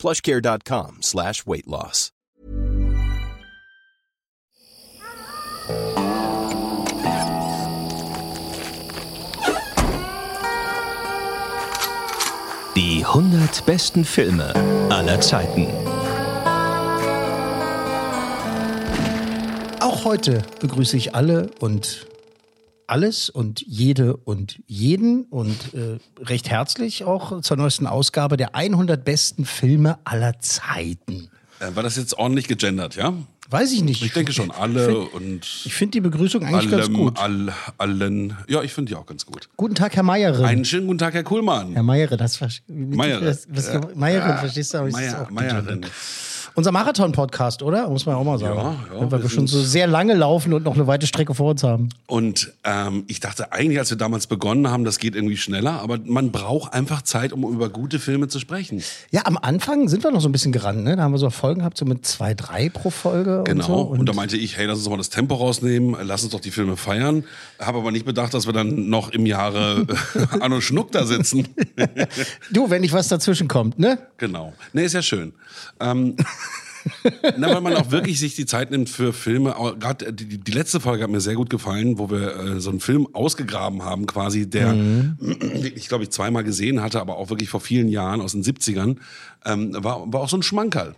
plushcare.com slash weight loss. Die 100 besten Filme aller Zeiten. Auch heute begrüße ich alle und alles und jede und jeden und äh, recht herzlich auch zur neuesten Ausgabe der 100 besten Filme aller Zeiten. Äh, War das jetzt ordentlich gegendert, ja? Weiß ich nicht. Ich denke schon, alle find- und Ich finde die Begrüßung eigentlich ganz allem, gut. all, allen. Ja, ich finde die auch ganz gut. Guten Tag, Herr Meyere. Einen schönen guten Tag, Herr Kuhlmann. Herr Meyere, das Meyere. Das, das, Ja. Meyere, verstehst du? Aber ich Meier, gegendert. Unser Marathon-Podcast, oder? Muss man auch mal sagen. Ja, ja, weil wir wir schon so sehr lange laufen und noch eine weite Strecke vor uns haben. Und ähm, ich dachte eigentlich, als wir damals begonnen haben, das geht irgendwie schneller, aber man braucht einfach Zeit, um über gute Filme zu sprechen. Ja, am Anfang sind wir noch so ein bisschen gerannt, ne? Da haben wir so Folgen gehabt, so mit zwei, drei pro Folge. Genau. Und, so. Und, da meinte ich, hey, lass uns doch mal das Tempo rausnehmen, lass uns doch die Filme feiern. Habe aber nicht bedacht, dass wir dann noch im Jahre Anno Schnuck da sitzen. du, wenn nicht was dazwischen kommt, ne? Genau. Nee, ist ja schön. Ähm, na, weil man auch wirklich sich die Zeit nimmt für Filme. Gerade die, die letzte Folge hat mir sehr gut gefallen, wo wir äh, so einen Film ausgegraben haben, quasi, der ich glaube ich zweimal gesehen hatte, aber auch wirklich vor vielen Jahren aus den 70ern. Ähm, war, war auch so ein Schmankerl.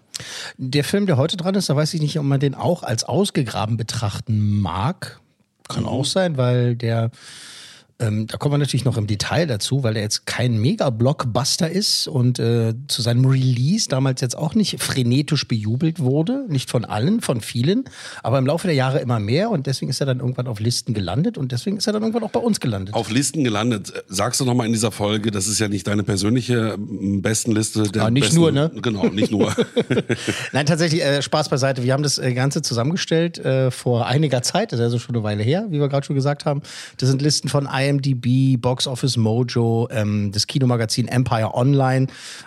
Der Film, der heute dran ist, da weiß ich nicht, ob man den auch als ausgegraben betrachten mag. Kann auch sein, weil der, ähm, da kommen wir natürlich noch im Detail dazu, weil der jetzt kein Mega-Blockbuster ist und äh, zu seinem Release damals jetzt auch nicht frenetisch bejubelt wurde. Nicht von allen, von vielen, aber im Laufe der Jahre immer mehr und deswegen ist er dann irgendwann auf Listen gelandet und deswegen ist er dann irgendwann auch bei uns gelandet. Auf Listen gelandet. Sagst du noch mal in dieser Folge, das ist ja nicht deine persönliche Bestenliste. Der Ah, nicht besten, nur, ne? Genau, nicht nur. Nein, tatsächlich, äh, Spaß beiseite. Wir haben das äh, Ganze zusammengestellt äh, vor einiger Zeit, das ist also schon eine Weile her, wie wir gerade schon gesagt haben. Das sind Listen von IMDb, Box Office Mojo, ähm, das Kinomagazin Empire Online,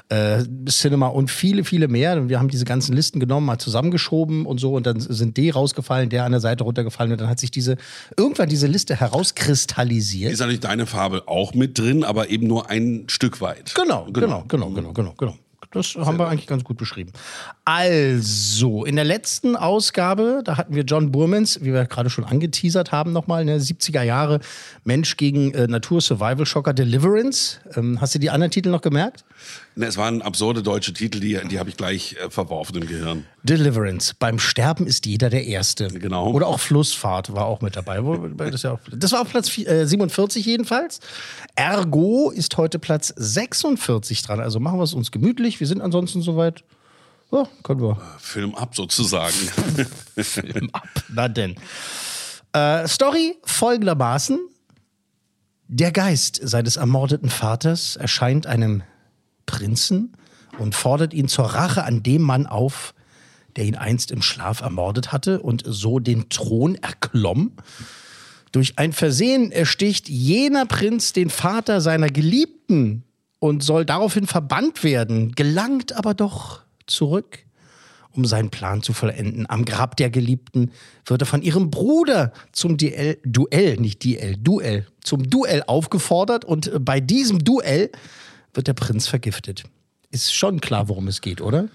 äh, Cinema und viele, viele mehr. Und wir haben diese ganzen Listen genommen, mal zusammengeschoben und so und dann sind die rausgefallen, der an der Seite runtergefallen und dann hat sich diese, irgendwann diese Liste herauskristallisiert. ist natürlich deine Farbe auch mit drin, aber eben nur ein Stück weit. Genau, genau, genau, genau, genau, genau. Das haben wir eigentlich ganz gut beschrieben. Also, in der letzten Ausgabe, da hatten wir John Burmans, wie wir gerade schon angeteasert haben, nochmal, ne, 70er Jahre Mensch gegen äh, Natur-Survival-Schocker Deliverance. Ähm, hast du die anderen Titel noch gemerkt? Ne, es waren absurde deutsche Titel, die, die habe ich gleich äh, verworfen im Gehirn. Deliverance. Beim Sterben ist jeder der Erste. Genau. Oder auch Flussfahrt war auch mit dabei. Das, ist ja auch, das war auf Platz vi- äh, 47 jedenfalls. Ergo ist heute Platz 46 dran. Also machen wir es uns gemütlich. Wir sind ansonsten soweit. Ja, können wir. Film ab sozusagen. Film ab. Na denn. Äh, Story folgendermaßen. Der Geist seines ermordeten Vaters erscheint einem Prinzen und fordert ihn zur Rache an dem Mann auf, der ihn einst im Schlaf ermordet hatte und so den Thron erklomm. Durch ein Versehen ersticht jener Prinz den Vater seiner Geliebten und soll daraufhin verbannt werden, gelangt aber doch zurück um seinen Plan zu vollenden. Am Grab der Geliebten wird er von ihrem Bruder zum Duell, Duell, nicht Duell, Duell, zum Duell aufgefordert und bei diesem Duell wird der Prinz vergiftet. Ist schon klar, worum es geht, oder?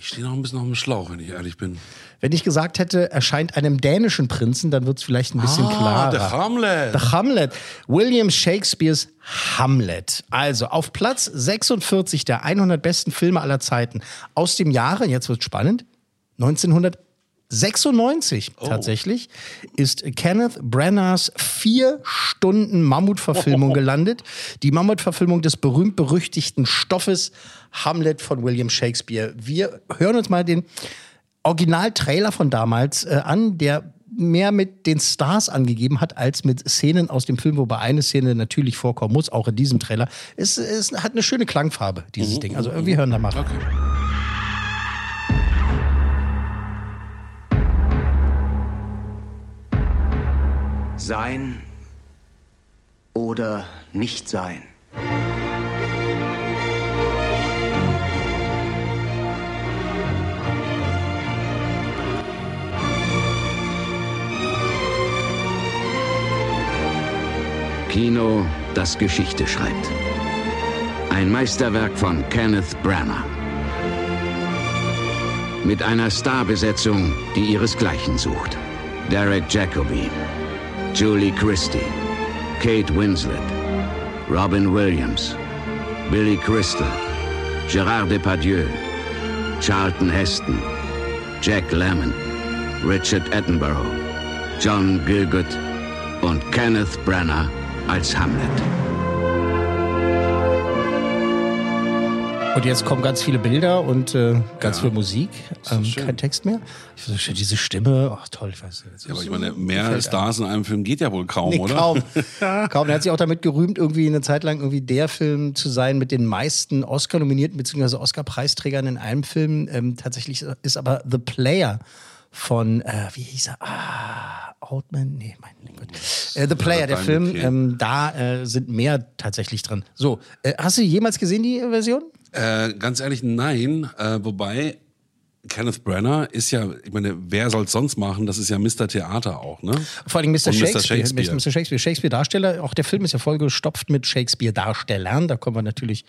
Ich stehe noch ein bisschen auf dem Schlauch, wenn ich ehrlich bin. Wenn ich gesagt hätte, erscheint einem dänischen Prinzen, dann wird es vielleicht ein bisschen Ah, klarer. der Hamlet. The Hamlet. William Shakespeares Hamlet. Also auf Platz 46 der 100 besten Filme aller Zeiten aus dem Jahre, jetzt wird spannend, 1996 tatsächlich, ist Kenneth Branaghs vier Stunden Mammutverfilmung gelandet. Die Mammutverfilmung des berühmt-berüchtigten Stoffes Hamlet von William Shakespeare. Wir hören uns mal den Original-Trailer von damals äh, an, der mehr mit den Stars angegeben hat, als mit Szenen aus dem Film, wobei eine Szene natürlich vorkommen muss, auch in diesem Trailer. Es, es hat eine schöne Klangfarbe, dieses Ding. Also wir hören da mal rein. Sein oder nicht sein. Kino, das Geschichte schreibt. Ein Meisterwerk von Kenneth Branagh. Mit einer Starbesetzung, die ihresgleichen sucht. Derek Jacobi, Julie Christie, Kate Winslet, Robin Williams, Billy Crystal, Gerard Depardieu, Charlton Heston, Jack Lemmon, Richard Attenborough, John Gielgud und Kenneth Branagh als Hamlet. Und jetzt kommen ganz viele Bilder und äh, ganz Ja. viel Musik. Ähm, kein Text mehr. Ich so, schön, diese Stimme, ach toll, ich weiß nicht. Ja, aber ich meine, mehr Stars in einem Film geht ja wohl kaum, Nee, oder? kaum. kaum. Er hat sich auch damit gerühmt, irgendwie eine Zeit lang irgendwie der Film zu sein mit den meisten Oscar-nominierten bzw. Oscar-Preisträgern in einem Film. Ähm, tatsächlich ist aber The Player von, äh, wie hieß er? Ah, Oldman? Nee, mein Gott. Äh, The Player, der Film, ähm, da äh, sind mehr tatsächlich drin. So, äh, hast du jemals gesehen, die Version? Äh, ganz ehrlich, nein. Äh, wobei Kenneth Branagh ist ja, ich meine, wer soll es sonst machen? Das ist ja Mr. Theater auch, ne? Vor allem Mr. Und Mr. Shakespeare. Shakespeare. Mr. Shakespeare. Shakespeare-Darsteller. Auch der Film ist ja vollgestopft mit Shakespeare-Darstellern. Da kommen wir natürlich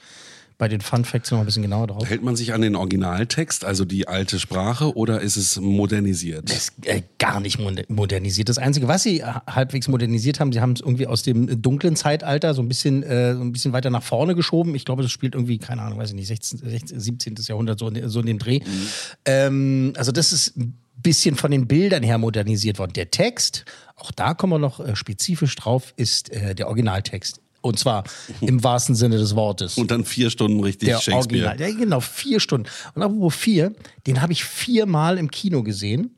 bei den Fun Facts noch ein bisschen genauer drauf. Hält man sich an den Originaltext, also die alte Sprache, oder ist es modernisiert? ist äh, gar nicht moder- modernisiert. Das Einzige, was sie äh, halbwegs modernisiert haben, sie haben es irgendwie aus dem dunklen Zeitalter so ein bisschen, äh, so ein bisschen weiter nach vorne geschoben. Ich glaube, das spielt irgendwie, keine Ahnung, weiß ich nicht, 16, 16 17. Jahrhundert, so, in- so in dem Dreh. Ähm, also das ist ein bisschen von den Bildern her modernisiert worden. Der Text, auch da kommen wir noch äh, spezifisch drauf, ist äh, der Originaltext. Und zwar im wahrsten Sinne des Wortes Und dann vier Stunden richtig der Shakespeare. Original. Ja, genau, vier Stunden. Und apropos vier, den habe ich viermal im Kino gesehen.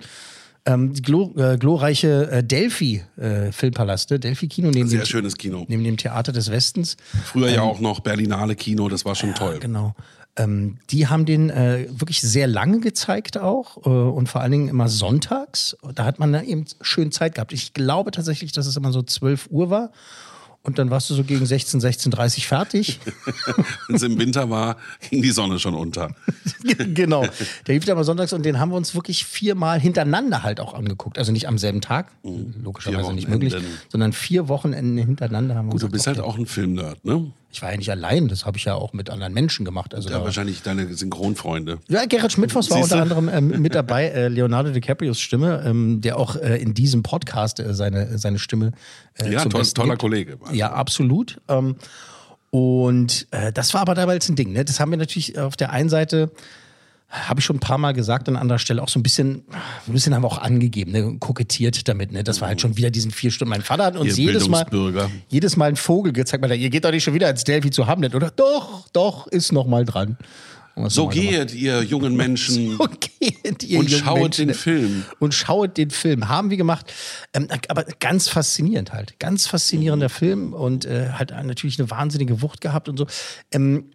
Ähm, die glo äh, glorreiche äh, Delphi äh, Filmpalaste, Delphi Kino neben Sehr dem, schönes Kino. neben dem Theater des Westens. Früher ja auch noch Berlinale Kino, das war schon toll. Genau. Ähm, die haben den äh, wirklich sehr lange gezeigt auch äh, und vor allen Dingen immer sonntags. Da hat man da eben schön Zeit gehabt. Ich glaube tatsächlich, dass es immer so 12 Uhr war. Und dann warst du so gegen 16, 16.30 Uhr fertig. Wenn es im Winter war, ging die Sonne schon unter. genau. Der lief mal sonntags und den haben wir uns wirklich viermal hintereinander halt auch angeguckt. Also nicht am selben Tag, logischerweise Vier nicht möglich, sondern vier Wochenenden hintereinander haben wir Gut, du bist halt auch ein Filmnerd, ne? Ich war ja nicht allein, das habe ich ja auch mit anderen Menschen gemacht. Also Ja, da, wahrscheinlich deine Synchronfreunde. ja, Gerrit Schmidtfoss war unter anderem ähm, mit dabei, äh, Leonardo DiCaprios Stimme, ähm, der auch äh, in diesem Podcast äh, seine, seine Stimme äh, Ja, toll, toller gibt. Kollege. Ja, absolut. Ähm, und äh, das war aber damals ein Ding. Ne? Das haben wir natürlich auf der einen Seite, habe ich schon ein paar Mal gesagt an anderer Stelle, auch so ein bisschen, ein bisschen haben wir auch angegeben, ne? kokettiert damit. Ne? Das war halt schon wieder diesen vier Stunden. Mein Vater hat uns Ihr jedes Mal, jedes Mal einen Vogel gezeigt. Er, ihr geht doch nicht schon wieder ins Delphi zu Hamlet, oder? Doch, doch, ist noch mal dran. So gemacht. geht ihr jungen Menschen Okay, ihr und jungen schaut Menschen. den Film. Und schaut den Film. Haben wir gemacht. Ähm, aber ganz faszinierend halt. Ganz faszinierender Film und äh, hat natürlich eine wahnsinnige Wucht gehabt und so. Ähm,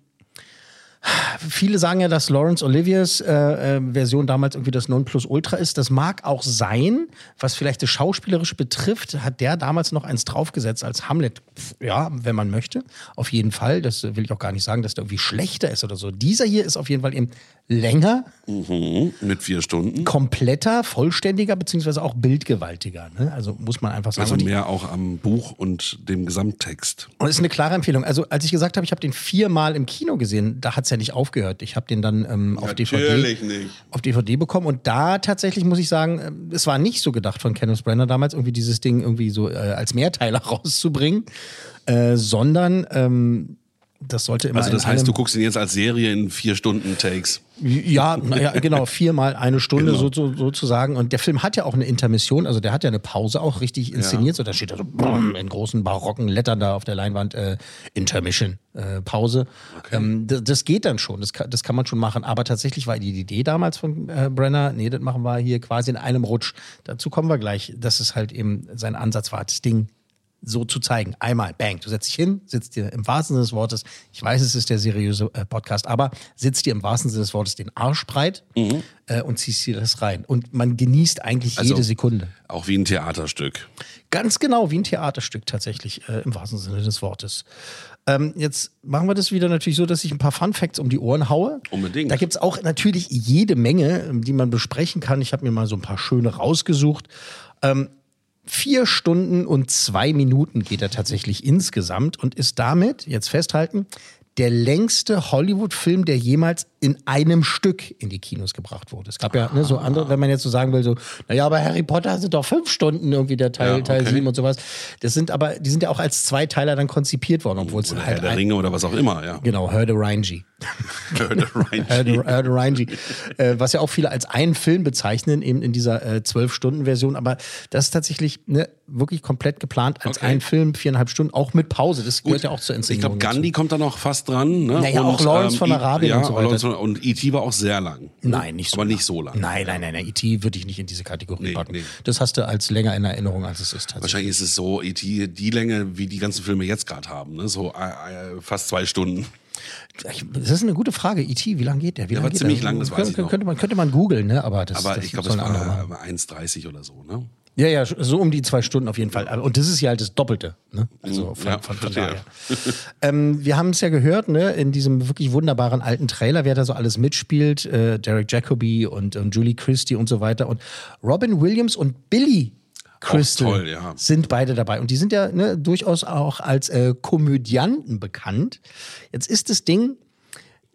Viele sagen ja, dass Lawrence Oliviers äh, äh, Version damals irgendwie das Nonplusultra ist. Das mag auch sein. Was vielleicht das Schauspielerische betrifft, hat der damals noch eins draufgesetzt als Hamlet. Pff, Ja, wenn man möchte. Auf jeden Fall. Das will ich auch gar nicht sagen, dass der irgendwie schlechter ist oder so. Dieser hier ist auf jeden Fall eben länger, Mhm, mit vier Stunden. kompletter, vollständiger, beziehungsweise auch bildgewaltiger. Ne? Also muss man einfach sagen. Also mehr auch am Buch und dem Gesamttext. Und es ist eine klare Empfehlung. Also, als ich gesagt habe, ich habe den viermal im Kino gesehen, da hat es ja nicht aufgehört. Ich habe den dann ähm, auf, DVD, nicht. auf DVD bekommen. Und da tatsächlich muss ich sagen, ähm, es war nicht so gedacht von Kenneth Branagh damals, irgendwie dieses Ding irgendwie so äh, als Mehrteiler rauszubringen, äh, sondern ähm, das sollte immer Also das heißt, du guckst ihn jetzt als Serie in vier Stunden Takes. Ja, ja, genau, viermal eine Stunde Genau. so, so, sozusagen. Und der Film hat ja auch eine Intermission, also der hat ja eine Pause auch richtig inszeniert. So, da steht da so brumm, in großen barocken Lettern da auf der Leinwand äh, Intermission, äh, Pause. Ähm, das, das geht dann schon, das kann, das kann man schon machen. Aber tatsächlich war die Idee damals von äh, Brenner, nee, das machen wir hier quasi in einem Rutsch. Dazu kommen wir gleich, dass es halt eben sein Ansatz war, das Ding so zu zeigen. Einmal, bang, du setzt dich hin, sitzt dir im wahrsten Sinne des Wortes, ich weiß, es ist der seriöse äh, Podcast, aber sitzt dir im wahrsten Sinne des Wortes den Arsch breit äh, und ziehst dir das rein. Und man genießt eigentlich Also- jede Sekunde. Auch wie ein Theaterstück. Ganz genau wie ein Theaterstück tatsächlich, äh, im wahrsten Sinne des Wortes. Ähm, jetzt machen wir das wieder natürlich so, dass ich ein paar Fun Facts um die Ohren haue. Unbedingt. Da gibt es auch natürlich jede Menge, die man besprechen kann. Ich habe mir mal so ein paar schöne rausgesucht. Ähm, vier Stunden und zwei Minuten geht er tatsächlich insgesamt und ist damit, jetzt festhalten, der längste Hollywood-Film, der jemals in einem Stück in die Kinos gebracht wurde. Es gab ja ne, so andere, wenn man jetzt so sagen will, so, naja, aber Harry Potter sind doch fünf Stunden irgendwie der Teil, Ja, Teil okay. 7 und sowas. Das sind aber, die sind ja auch als Zweiteiler dann konzipiert worden, obwohl es halt Herr der Ringe oder was auch immer, ja. Genau, Hör the Reinji. Herr der Ringe. Hör the, Hör the Reinji. Äh, was ja auch viele als einen Film bezeichnen, eben in dieser äh, 12-Stunden-Version. Aber das ist tatsächlich ne, wirklich komplett geplant als Okay. ein Film, viereinhalb Stunden, auch mit Pause. Das gehört ja auch zur Ich Inszenierung. glaube, Gandhi kommt da noch fast dran. Ne? Naja, auch Lawrence von I- Arabien ja, und so weiter. Von- Und E.T. war auch sehr lang. Nein, nicht so Aber lang. nicht so lang. Nein, nein, nein, nein. E.T. würde ich nicht in diese Kategorie Nee, packen. nee. Das hast du als länger in Erinnerung, als es ist tatsächlich. Wahrscheinlich ist es so, E.T. die Länge, wie die ganzen Filme jetzt gerade haben. Ne? So äh, äh, fast zwei Stunden. Das ist eine gute Frage. E.T., wie lange geht der? Wie Der war ziemlich der? lang, das weiß könnte, ich noch. Könnte man, könnte man googeln, ne? aber das, Aber das ich glaube, machen. war 1,30 oder so. Ne? Ja, ja, so um die zwei Stunden auf jeden Fall. Und das ist ja halt das Doppelte. Ne? Also von, Ja, von, von daher. ähm, wir haben es ja gehört, ne, in diesem wirklich wunderbaren alten Trailer, wer da so alles mitspielt. Äh, Derek Jacobi und, und Julie Christie und so weiter. Und Robin Williams und Billy Crystal toll, ja. sind beide dabei. Und die sind ja ne, durchaus auch als äh, Komödianten bekannt. Jetzt ist das Ding,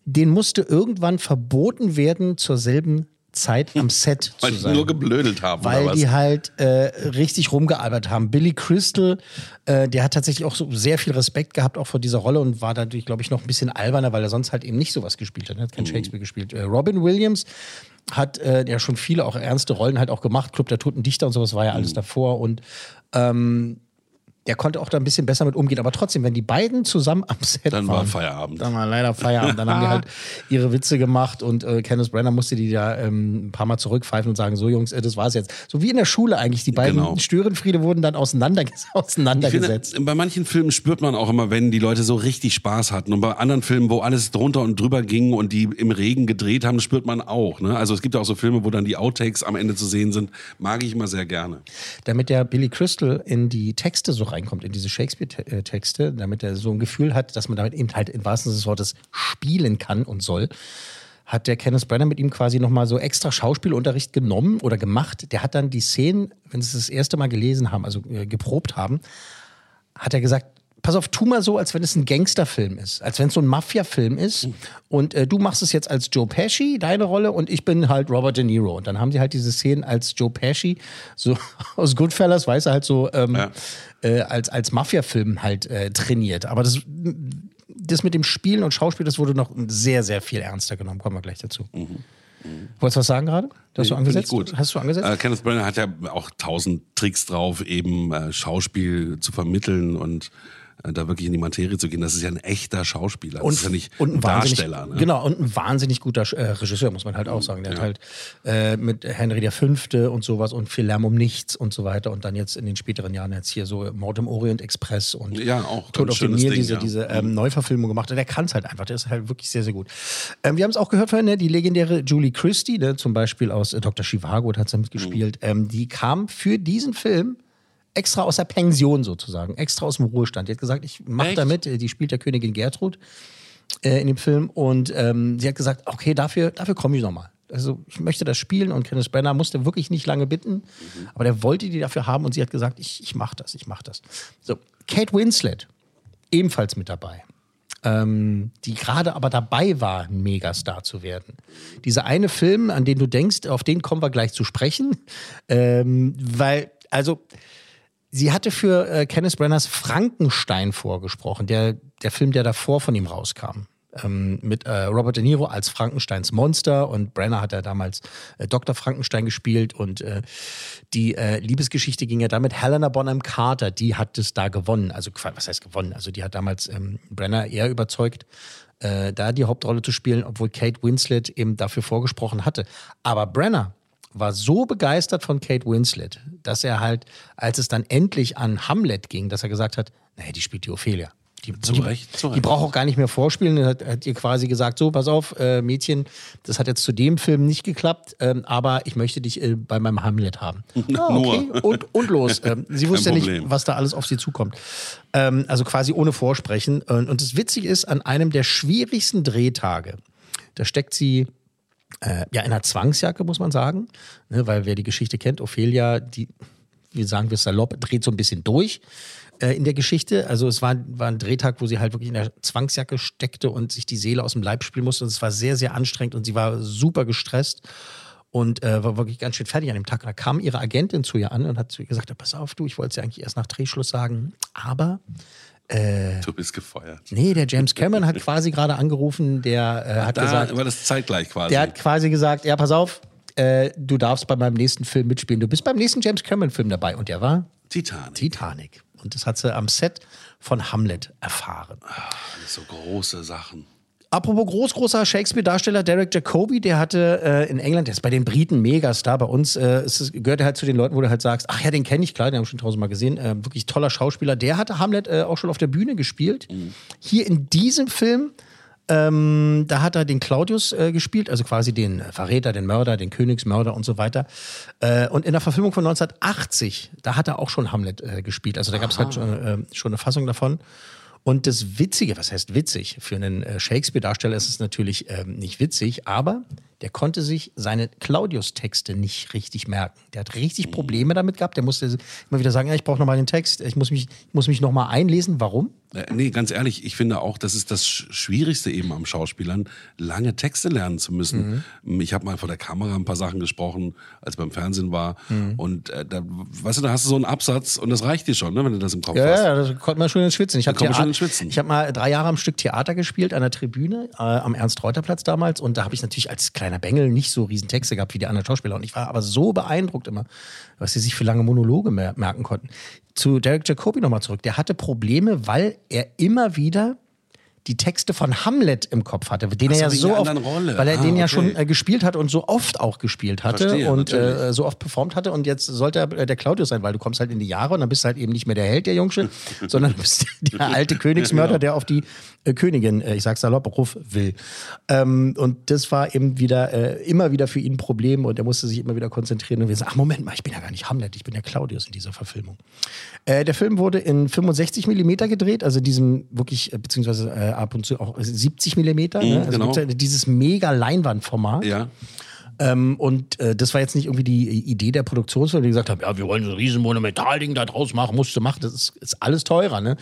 den musste irgendwann verboten werden, zur selben Zeit am Set Weil zu die sein nur geblödelt haben. weil oder was? die halt äh, richtig rumgearbeitet haben. Billy Crystal, äh, der hat tatsächlich auch so sehr viel Respekt gehabt auch vor dieser Rolle und war dadurch, glaube ich, noch ein bisschen alberner, weil er sonst halt eben nicht sowas gespielt hat. Er hat Mhm. kein Shakespeare gespielt. Äh, Robin Williams hat äh, ja schon viele auch ernste Rollen halt auch gemacht. Club der Toten Dichter und sowas war ja alles Mhm. davor und ähm, der konnte auch da ein bisschen besser mit umgehen. Aber trotzdem, wenn die beiden zusammen am Set Dann waren, war Feierabend. dann war leider Feierabend. Dann haben die halt ihre Witze gemacht und äh, Kenneth Brenner musste die da ähm, ein paar Mal zurückpfeifen und sagen, so Jungs, äh, das war's jetzt. So wie in der Schule eigentlich. Die beiden Genau. Störenfriede wurden dann auseinanderges Ich finde, auseinandergesetzt. bei manchen Filmen spürt man auch immer, wenn die Leute so richtig Spaß hatten. Und bei anderen Filmen, wo alles drunter und drüber ging und die im Regen gedreht haben, spürt man auch. Ne? Also es gibt ja auch so Filme, wo dann die Outtakes am Ende zu sehen sind. Mag ich immer sehr gerne. Damit der Billy Crystal in die Texte so reinkommt, in diese Shakespeare-Texte, damit er so ein Gefühl hat, dass man damit eben halt im wahrsten Sinne des Wortes spielen kann und soll, hat der Kenneth Brenner mit ihm quasi nochmal so extra Schauspielunterricht genommen oder gemacht. Der hat dann die Szenen, wenn sie es das erste Mal gelesen haben, also äh, geprobt haben, hat er gesagt, pass auf, tu mal so, als wenn es ein Gangsterfilm ist, als wenn es so ein Mafia-Film ist. Und äh, du machst es jetzt als Joe Pesci, deine Rolle, und ich bin halt Robert De Niro. Und dann haben sie halt diese Szenen als Joe Pesci, so aus Goodfellas, weiß er halt so, ähm, Ja. äh, als, als Mafia-Film halt äh, trainiert. Aber das, das mit dem Spielen und Schauspiel, das wurde noch sehr, sehr viel ernster genommen. Kommen wir gleich dazu. Wolltest du was sagen gerade? Hast du Mhm. Angesetzt? gut. Hast du angesetzt? Äh, Kenneth Branagh hat ja auch tausend Tricks drauf, eben äh, Schauspiel zu vermitteln und da wirklich in die Materie zu gehen. Das ist ja ein echter Schauspieler. Das ist ja nicht und ein Darsteller. Ne? Genau, und ein wahnsinnig guter äh, Regisseur, muss man halt auch sagen. Der hat halt äh, mit Henry V. und sowas und viel Lärm um nichts und so weiter und dann jetzt in den späteren Jahren jetzt hier so Mord im Orient Express und Ja, auch Tod auf dem Nil, diese, ja. diese ähm, Neuverfilmung gemacht. Und der kann es halt einfach. Der ist halt wirklich sehr, sehr gut. Ähm, wir haben es auch gehört vorhin, ne? die legendäre Julie Christie, ne? zum Beispiel aus äh, Dr. Shivago, hat sie mitgespielt. Mhm. Ähm, die kam für diesen Film extra aus der Pension sozusagen, extra aus dem Ruhestand. Die hat gesagt, ich mache Echt? da mit. Äh, Die spielt der Königin Gertrud äh, in dem Film. Und ähm, sie hat gesagt, okay, dafür, dafür komme ich nochmal. Also ich möchte das spielen und Kenneth Branagh musste wirklich nicht lange bitten, aber der wollte die dafür haben und sie hat gesagt, ich, ich mache das, ich mache das. So, Kate Winslet, ebenfalls mit dabei. Ähm, die gerade aber dabei war, ein Megastar zu werden. Dieser eine Film, an den du denkst, auf den kommen wir gleich zu sprechen, ähm, weil, also, sie hatte für äh, Kenneth Branaghs Frankenstein vorgesprochen, der, der Film, der davor von ihm rauskam. Ähm, mit äh, Robert De Niro als Frankensteins Monster und Brenner hat ja damals äh, Dr. Frankenstein gespielt und äh, die äh, Liebesgeschichte ging ja damit Helena Bonham Carter, die hat es da gewonnen. Also was heißt gewonnen? Also die hat damals ähm, Brenner eher überzeugt, äh, da die Hauptrolle zu spielen, obwohl Kate Winslet eben dafür vorgesprochen hatte. Aber Brenner war so begeistert von Kate Winslet, dass er halt, als es dann endlich an Hamlet ging, dass er gesagt hat, naja, die spielt die Ophelia. Die, Zu die, Recht, zu die braucht auch gar nicht mehr vorspielen. Er hat, hat ihr quasi gesagt, so, pass auf, äh, Mädchen, das hat jetzt zu dem Film nicht geklappt, ähm, aber ich möchte dich äh, bei meinem Hamlet haben. Ah, okay, und, und los. Ähm, sie wusste ja nicht, was da alles auf sie zukommt. Ähm, also quasi ohne Vorsprechen. Und, und das Witzige ist, an einem der schwierigsten Drehtage, da steckt sie äh, ja in einer Zwangsjacke, muss man sagen. Ne, weil wer die Geschichte kennt, Ophelia, die, wie sagen wir salopp, dreht so ein bisschen durch äh, in der Geschichte. Also es war, war ein Drehtag, wo sie halt wirklich in der Zwangsjacke steckte und sich die Seele aus dem Leib spielen musste. Und es war sehr, sehr anstrengend und sie war super gestresst und äh, war wirklich ganz schön fertig an dem Tag. Und da kam ihre Agentin zu ihr an und hat zu ihr gesagt, pass auf, du, ich wollte es ja eigentlich erst nach Drehschluss sagen, aber Du bist gefeuert. nee, der James Cameron hat quasi gerade angerufen, der äh, hat Da gesagt, war das zeitgleich quasi. der hat quasi gesagt, ja, pass auf, äh, du darfst bei meinem nächsten Film mitspielen. Du bist beim nächsten James Cameron-Film dabei. Und der war Titanic. Titanic. Und das hat sie am Set von Hamlet erfahren. Alles so große Sachen. Apropos groß, großer Shakespeare-Darsteller Derek Jacobi, der hatte äh, in England, der ist bei den Briten Megastar, bei uns äh, es, gehört er halt zu den Leuten, wo du halt sagst, ach ja, den kenne ich, klar, den haben wir schon tausendmal gesehen, äh, wirklich toller Schauspieler. Der hatte Hamlet äh, auch schon auf der Bühne gespielt. Hier in diesem Film, ähm, da hat er den Claudius äh, gespielt, also quasi den äh, Verräter, den Mörder, den Königsmörder und so weiter. Und in der Verfilmung von 1980, da hat er auch schon Hamlet gespielt. Also da gab es halt schon, schon eine Fassung davon. Und das Witzige, was heißt witzig? Für einen äh, Shakespeare-Darsteller ist es natürlich ähm, nicht witzig, aber der konnte sich seine Claudius-Texte nicht richtig merken. Der hat richtig Probleme damit gehabt. Der musste immer wieder sagen, ja, ich brauche nochmal den Text, ich muss mich, ich muss mich nochmal einlesen. Warum? Äh, nee, ganz ehrlich, ich finde auch, das ist das Sch- Schwierigste eben am Schauspielern, lange Texte lernen zu müssen. Mhm. Ich habe mal vor der Kamera ein paar Sachen gesprochen, als ich beim Fernsehen war. Mhm. Und äh, da, weißt du, da hast du so einen Absatz und das reicht dir schon, ne, wenn du das im Kopf Ja, hast. ja, da konnte man schon ins Schwitzen. Ich habe kommt man schon ins Schwitzen. ich habe mal drei Jahre am Stück Theater gespielt an der Tribüne äh, am Ernst-Reuter-Platz damals und da habe ich natürlich als kleiner Bengel nicht so riesen Texte gehabt wie die anderen Schauspieler und ich war aber so beeindruckt immer, was sie sich für lange Monologe mer merken konnten. Zu Derek Jacobi nochmal zurück. Der hatte Probleme, weil er immer wieder die Texte von Hamlet im Kopf hatte, den Ach er ja so oft, Rolle. weil er Ah, den ja okay. schon äh, gespielt hat und so oft auch gespielt hatte Verstehe, und äh, so oft performt hatte und jetzt sollte er äh, der Claudius sein, weil du kommst halt in die Jahre und dann bist du halt eben nicht mehr der Held der Jungsche, sondern du bist der alte Königsmörder, Genau. der auf die äh, Königin, äh, ich sag's salopp, Ruf will. Ähm, und das war eben wieder immer wieder für ihn ein Problem und er musste sich immer wieder konzentrieren und wir sagen, ach Moment mal, ich bin ja gar nicht Hamlet, ich bin der Claudius in dieser Verfilmung. Der Film wurde in 65 Millimeter gedreht, also diesem wirklich, beziehungsweise ab und zu auch 70 Millimeter. ne? Also genau. ja dieses mega Leinwandformat. Ja. Ähm, und äh, das war jetzt nicht irgendwie die Idee der Produktionsfirma, die gesagt haben, ja, wir wollen so ein riesen Monumentalding da draus machen, musst du machen, das ist, ist alles teurer. Ne?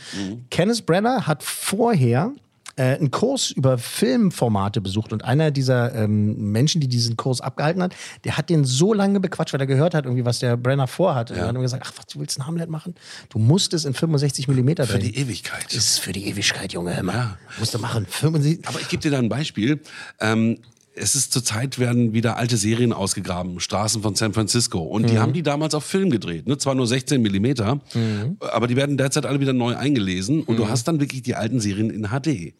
Kenneth Brenner hat vorher äh, einen Kurs über Filmformate besucht und einer dieser ähm, Menschen, die diesen Kurs abgehalten hat, der hat den so lange bequatscht, weil er gehört hat, irgendwie, was der Brenner vorhat. Und er hat ihm gesagt, ach, was, du willst ein Hamlet machen? Du musst es in 65 Millimeter Für drehen. die Ewigkeit. das ist für die Ewigkeit, Junge. Ja. Musst du machen. 65 Aber ich gebe dir da ein Beispiel. Ähm, es ist zurzeit werden wieder alte Serien ausgegraben, Straßen von San Francisco. Und Mhm. die haben die damals auf Film gedreht. Ne? Zwar nur 16 Millimeter, Mhm. aber die werden derzeit alle wieder neu eingelesen. Und du hast dann wirklich die alten Serien in HD.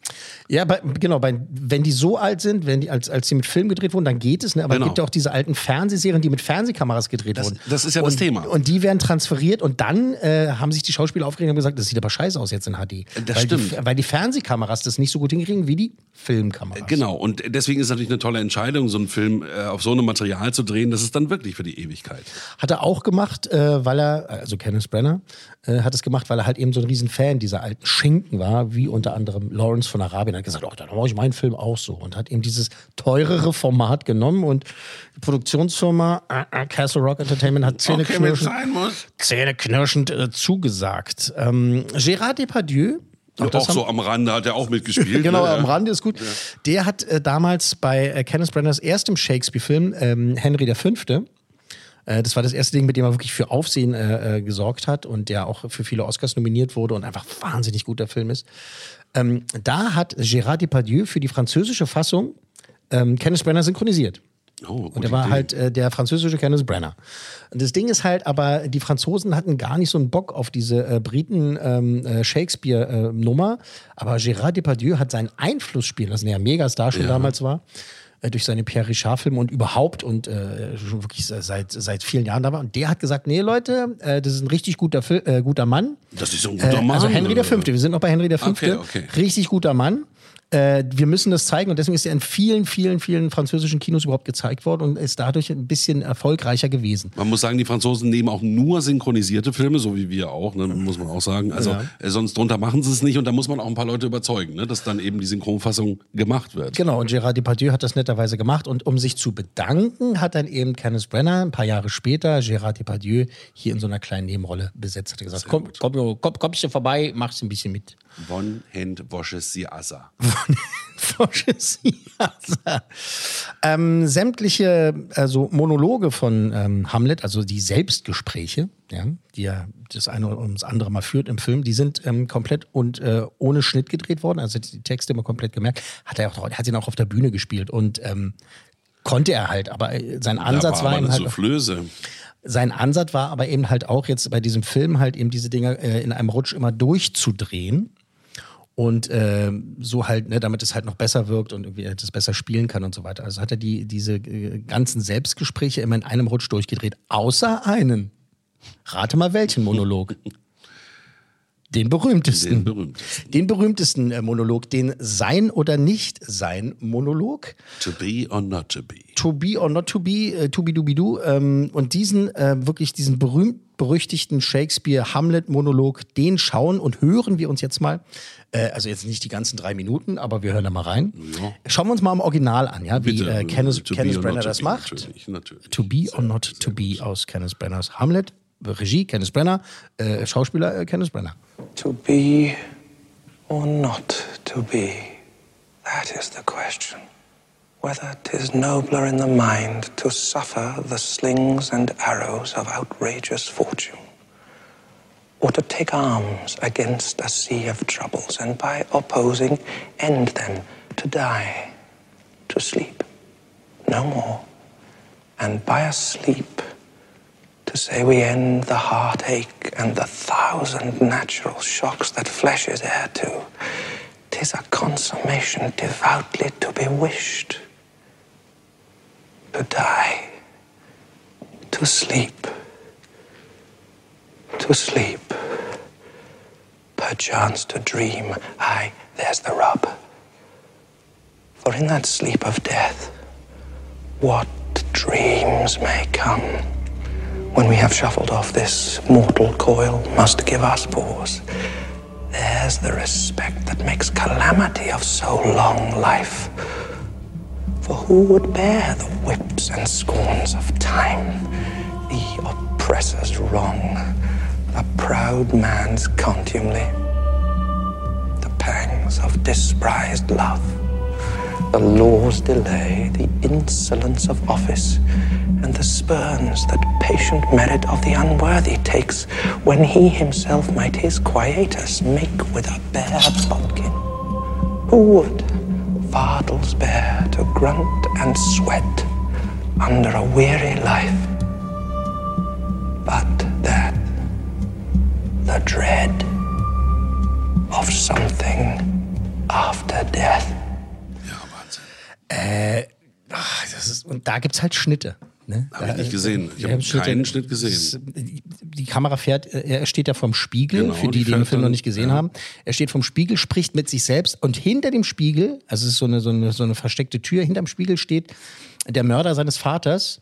Ja, bei, genau, bei, wenn die so alt sind, wenn die, als, als die mit Film gedreht wurden, dann geht es. Ne? Aber Genau. es gibt ja auch diese alten Fernsehserien, die mit Fernsehkameras gedreht Das- wurden. das ist ja und, das Thema. Und die werden transferiert und dann äh, haben sich die Schauspieler aufgeregt und gesagt, das sieht aber scheiße aus jetzt in HD. Das weil stimmt. Die, weil die Fernsehkameras das nicht so gut hinkriegen wie die Filmkameras. Genau. Und deswegen ist natürlich eine tolle Entscheidung, so einen Film äh, auf so einem Material zu drehen. Das ist dann wirklich für die Ewigkeit. Hat er auch gemacht, äh, weil er, also Kenneth Brenner, äh, hat es gemacht, weil er halt eben so ein Riesenfan dieser alten Schinken war, wie unter anderem Lawrence von Arabien. Er hat gesagt, oh, dann mache ich meinen Film auch so. Und hat eben dieses teurere Format genommen und die Produktionsfirma äh, äh, Castle Rock Entertainment hat zähneknirschend, muss. zähneknirschend äh, zugesagt. Ähm, Gérard Depardieu, auch auch so am Rande hat er auch mitgespielt. Genau, ne? am Rande ist gut. Der hat äh, damals bei äh, Kenneth Branaghs erstem Shakespeare-Film, ähm, Henry V., äh, das war das erste Ding, mit dem er wirklich für Aufsehen äh, äh, gesorgt hat und der auch für viele Oscars nominiert wurde und einfach wahnsinnig guter Film ist. Ähm, da hat Gérard Depardieu für die französische Fassung ähm, Kenneth Branagh synchronisiert. Oh, Und er war Idee. halt äh, der französische Kenneth Branagh. Und das Ding ist halt, aber die Franzosen hatten gar nicht so einen Bock auf diese äh, Briten ähm, äh, Shakespeare-Nummer. aber Gérard Depardieu hat seinen Einfluss spielen lassen, der ja Megastar schon damals war. äh, durch seine Pierre Richard-Filme und überhaupt und äh, schon wirklich seit, seit vielen Jahren da war. Und der hat gesagt, nee Leute, äh, das ist ein richtig guter, Fil äh, guter Mann. Das ist so ein guter Mann. Also Henry? V., wir sind noch bei Henry V. Okay, okay. Richtig guter Mann. Äh, wir müssen das zeigen und deswegen ist er in vielen, vielen, vielen französischen Kinos überhaupt gezeigt worden und ist dadurch ein bisschen erfolgreicher gewesen. Man muss sagen, die Franzosen nehmen auch nur synchronisierte Filme, so wie wir auch, ne, muss man auch sagen. Also Ja. äh, sonst drunter machen sie es nicht und da muss man auch ein paar Leute überzeugen, ne, dass dann eben die Synchronfassung gemacht wird. Genau, und Gérard Depardieu hat das netterweise gemacht. Und um sich zu bedanken, hat dann eben Kenneth Brenner ein paar Jahre später Gérard Depardieu hier in so einer kleinen Nebenrolle besetzt. Hat er gesagt, komm, komm, komm, kommst du vorbei, machst ein bisschen mit. Von Hand washes the Asa. ähm, sämtliche also Monologe von ähm, Hamlet, also die Selbstgespräche, ja, die er das eine oder das andere mal führt im Film, die sind ähm, komplett und äh, ohne Schnitt gedreht worden. Also die Texte immer komplett gemerkt. Hat er auch, hat ihn auch auf der Bühne gespielt und ähm, konnte er halt. Aber äh, sein Ansatz da war, war aber halt. Soufflöse. Sein Ansatz war aber eben halt auch jetzt bei diesem Film halt eben diese Dinger äh, in einem Rutsch immer durchzudrehen. Und äh, so halt, ne, damit es halt noch besser wirkt und irgendwie das besser spielen kann und so weiter. Also hat er die, diese äh, ganzen Selbstgespräche immer in einem Rutsch durchgedreht, außer einen. Rate mal welchen Monolog. Den berühmtesten. Den berühmtesten. Den berühmtesten äh, Monolog, den Sein oder Nicht-Sein Monolog. To be or not to be. To be or not to be, äh, to be do be do. Ähm, und diesen, äh, wirklich diesen berühmt-berüchtigten Shakespeare-Hamlet-Monolog, den schauen und hören wir uns jetzt mal. Äh, also jetzt nicht die ganzen drei Minuten, aber wir hören da mal rein. Schauen wir uns mal im Original an, ja, wie Bitte, äh, Kenneth, Kenneth Brenner das be, macht. Natürlich, natürlich. To be or not to be aus Kenneth Brenners Hamlet. Regie Kenneth Brenner, äh, Schauspieler äh, Kenneth Brenner. To be or not to be, that is the question. Whether 'tis nobler in the mind to suffer the slings and arrows of outrageous fortune, or to take arms against a sea of troubles and by opposing end them, to die, to sleep, no more, and by a sleep to say we end the heartache and the thousand natural shocks that flesh is heir to. Tis a consummation devoutly to be wished. To die, to sleep, to sleep, perchance to dream. Aye, there's the rub. For in that sleep of death, what dreams may come when we have shuffled off this mortal coil must give us pause. There's the respect that makes calamity of so long life. For who would bear the whips and scorns of time, the oppressor's wrong, the proud man's contumely, the pangs of despised love? the law's delay, the insolence of office, and the spurns that patient merit of the unworthy takes when he himself might his quietus make with a bare bodkin. Who would fardels bear to grunt and sweat under a weary life? But that the dread of something after death. Ja, Wahnsinn. Ach, das ist, und da gibt es halt Schnitte. Ne? Hab ich nicht äh, gesehen. Ich da hab gibt's Schnitte. keinen Schnitt gesehen. Die, Kamera fährt, äh, er steht ja vorm Spiegel, Genau, für die, die die den Film noch nicht gesehen ja. haben. Er steht vorm Spiegel, spricht mit sich selbst und hinter dem Spiegel, also es ist so eine, so eine, so eine versteckte Tür, hinterm Spiegel steht der Mörder seines Vaters.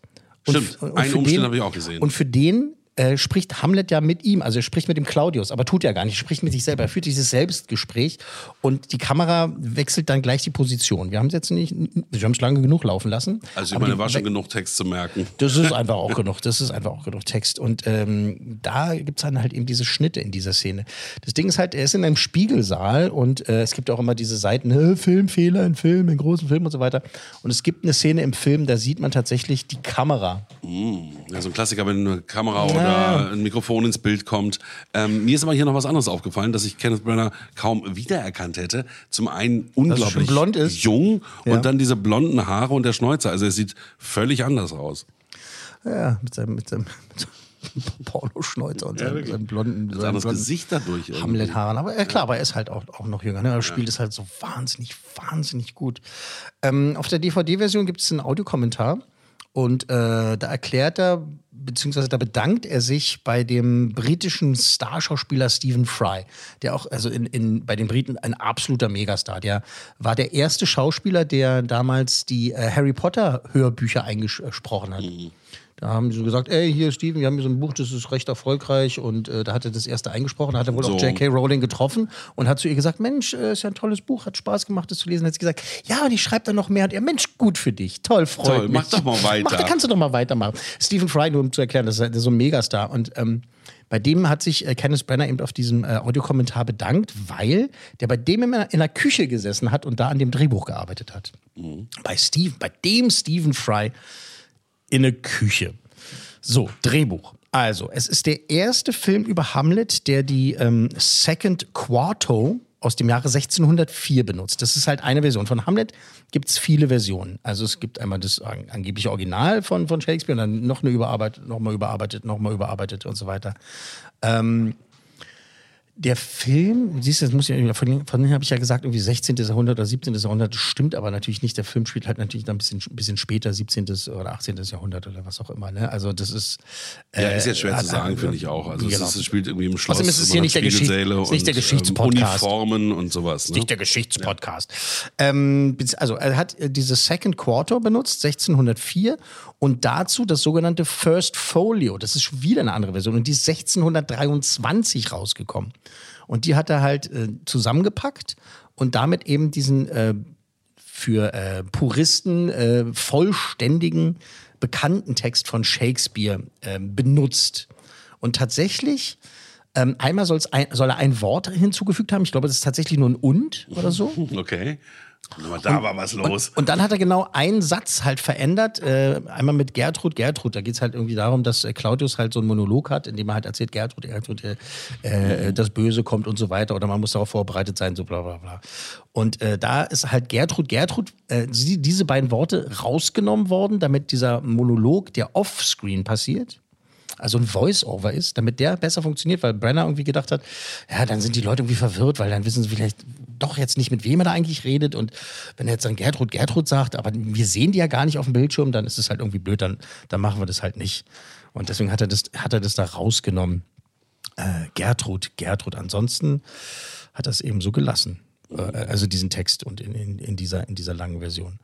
Stimmt, f- einen für Umstand habe ich auch gesehen. Und für den äh, spricht Hamlet ja mit ihm, also er spricht mit dem Claudius, aber tut er gar nicht, er spricht mit sich selber, er führt dieses Selbstgespräch und die Kamera wechselt dann gleich die Position. Wir haben es jetzt nicht, wir haben es lange genug laufen lassen. Also ich meine, die war schon genug Text zu merken. das ist einfach auch genug. Das ist einfach auch genug Text. Und ähm, da gibt es dann halt eben diese Schnitte in dieser Szene. Das Ding ist halt, er ist in einem Spiegelsaal und äh, es gibt auch immer diese Seiten, äh, Filmfehler in Film, in großen Filmen und so weiter. Und es gibt eine Szene im Film, da sieht man tatsächlich die Kamera. Ja, so ein Klassiker, wenn eine Kamera oder ein Mikrofon ins Bild kommt. Ähm, mir ist aber hier noch was anderes aufgefallen, dass ich Kenneth Branagh kaum wiedererkannt hätte. Zum einen unglaublich blond ist. jung Ja. und dann diese blonden Haare und der Schnäuzer. Also er sieht völlig anders aus. Ja, mit seinem, mit seinem, mit seinem Pornoschnäuzer und seinen, wirklich. seinen blonden, seinen anderes blonden Gesicht dadurch. Hamlet-Haaren. Aber ja, klar, aber er ist halt auch, auch noch jünger. Ne? Er spielt es halt so wahnsinnig, wahnsinnig gut. Ähm, auf der DVD-Version gibt es einen Audiokommentar. Und äh, da erklärt er, beziehungsweise da bedankt er sich bei dem britischen Starschauspieler Stephen Fry, der auch, also in, in, bei den Briten ein absoluter Megastar. Der war der erste Schauspieler, der damals die äh, Harry Potter-Hörbücher eingesprochen hat. Da haben sie so gesagt, ey, hier Steven, wir haben hier so ein Buch, das ist recht erfolgreich und äh, da hat er das erste eingesprochen, da hat er wohl So. auch J.K. Rowling getroffen und hat zu ihr gesagt, Mensch, äh, ist ja ein tolles Buch, hat Spaß gemacht, das zu lesen. Hat sie gesagt, ja, und ich schreibe da noch mehr und er, Mensch, gut für dich, toll, freut Toll, mich. mach doch mal weiter. Mach, da kannst du doch mal weitermachen. Stephen Fry, nur um zu erklären, das ist halt so ein Megastar und ähm, bei dem hat sich äh, Kenneth Brenner eben auf diesem äh, Audiokommentar bedankt, weil der bei dem immer in der Küche gesessen hat und da an dem Drehbuch gearbeitet hat. Bei Steve, bei dem Stephen Fry in der Küche. So, Drehbuch. Also, es ist der erste Film über Hamlet, der die ähm, Second Quarto aus dem Jahre 1604 benutzt. Das ist halt eine Version. Von Hamlet gibt es viele Versionen. Also es gibt einmal das an- angebliche Original von, von Shakespeare und dann noch eine überarbeitet, nochmal überarbeitet, nochmal überarbeitet und so weiter. Ähm, der Film, siehst du, das muss ich, von, von dem habe ich ja gesagt, irgendwie 16. Jahrhundert oder 17. Jahrhundert, das stimmt aber natürlich nicht. Der Film spielt halt natürlich dann ein bisschen, ein bisschen später, 17. oder 18. Jahrhundert oder was auch immer. Ne? Also das ist. Ja, ist jetzt schwer hat- zu sagen, hat- finde ich auch. Also Genau. es, ist, es spielt irgendwie im Schloss. Außerdem ist es hier nicht der Geschicht- Spiegelsäle ist nicht der und, ähm, Geschichtspodcast. Uniformen und sowas. Ne? Nicht der Geschichtspodcast. Ähm, bez- also er hat äh, dieses Second Quarter benutzt, 1604, und dazu das sogenannte First Folio. Das ist schon wieder eine andere Version und die ist 1623 rausgekommen. Und die hat er halt äh, zusammengepackt und damit eben diesen äh, für äh, Puristen äh, vollständigen, bekannten Text von Shakespeare äh, benutzt. Und tatsächlich, ähm, einmal ein, soll er ein Wort hinzugefügt haben. Ich glaube, das ist tatsächlich nur ein Und oder so. Okay. Da war was los. Und dann hat er genau einen Satz halt verändert. Äh, einmal mit Gertrud. Gertrud, da geht es halt irgendwie darum, dass äh, Claudius halt so einen Monolog hat, in dem er halt erzählt, Gertrud, Gertrud, äh, äh, das Böse kommt und so weiter. Oder man muss darauf vorbereitet sein, so bla bla bla. Und äh, da ist halt Gertrud, Gertrud, sie, diese beiden Worte rausgenommen worden, damit dieser Monolog, der offscreen passiert, also ein Voice-Over ist, damit der besser funktioniert, weil Brenner irgendwie gedacht hat, ja, dann sind die Leute irgendwie verwirrt, weil dann wissen sie vielleicht doch jetzt nicht, mit wem er da eigentlich redet. Und wenn er jetzt dann Gertrud, Gertrud sagt, aber wir sehen die ja gar nicht auf dem Bildschirm, dann ist es halt irgendwie blöd, dann, dann machen wir das halt nicht. Und deswegen hat er das, hat er das da rausgenommen. Äh, Gertrud, Gertrud. Ansonsten hat er es eben so gelassen. Äh, also diesen Text und in, in, in, dieser, in dieser langen Version.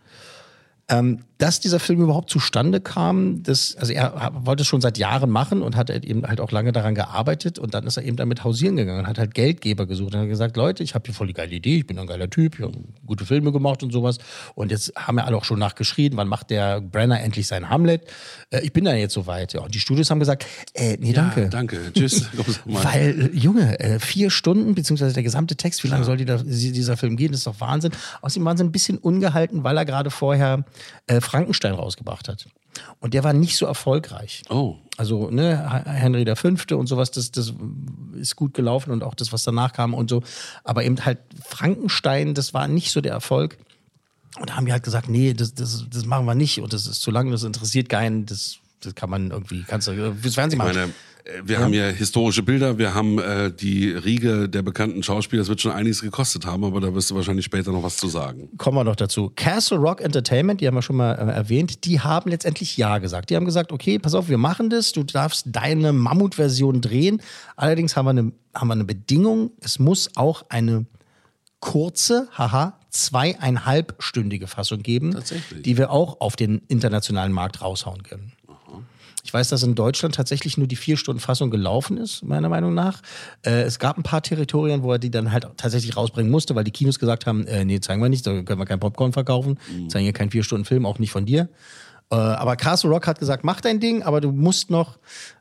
Ähm, dass dieser Film überhaupt zustande kam, das, also er wollte es schon seit Jahren machen und hat eben halt auch lange daran gearbeitet und dann ist er eben damit hausieren gegangen und hat halt Geldgeber gesucht und hat gesagt, Leute, ich habe hier voll die geile Idee, ich bin ein geiler Typ, ich habe gute Filme gemacht und sowas und jetzt haben ja alle auch schon nachgeschrien, wann macht der Brenner endlich sein Hamlet? Äh, ich bin da jetzt soweit. Ja, und die Studios haben gesagt, äh, nee, danke. Ja, danke. Tschüss. Weil, äh, Junge, äh, vier Stunden, beziehungsweise der gesamte Text, wie lange soll die da, dieser Film gehen? Das ist doch Wahnsinn. Außerdem waren sie ein bisschen ungehalten, weil er gerade vorher äh, Frankenstein rausgebracht hat. Und der war nicht so erfolgreich. Oh. Also, ne, Henry V. und sowas, das, das ist gut gelaufen und auch das, was danach kam und so. Aber eben halt Frankenstein, das war nicht so der Erfolg. Und da haben die halt gesagt, nee, das, das, das machen wir nicht und das ist zu lang, das interessiert keinen, das, das kann man irgendwie, kannst du äh, fürs Fernsehen Ich machen. meine, wir haben ja historische Bilder, wir haben äh, die Riege der bekannten Schauspieler, das wird schon einiges gekostet haben, aber da wirst du wahrscheinlich später noch was zu sagen. kommen wir noch dazu. Castle Rock Entertainment, die haben wir schon mal äh, erwähnt, die haben letztendlich Ja gesagt. Die haben gesagt, okay, pass auf, wir machen das, du darfst deine Mammutversion drehen. Allerdings haben wir eine, haben wir eine Bedingung, es muss auch eine kurze, haha, zweieinhalbstündige Fassung geben, die wir auch auf den internationalen Markt raushauen können. Ich weiß, dass in Deutschland tatsächlich nur die vier Stunden Fassung gelaufen ist, meiner Meinung nach. Äh, es gab ein paar Territorien, wo er die dann halt tatsächlich rausbringen musste, weil die Kinos gesagt haben, äh, nee, zeigen wir nicht, da können wir kein Popcorn verkaufen, zeigen hier keinen vier Stunden Film, auch nicht von dir. Äh, aber Castle Rock hat gesagt, mach dein Ding, aber du musst noch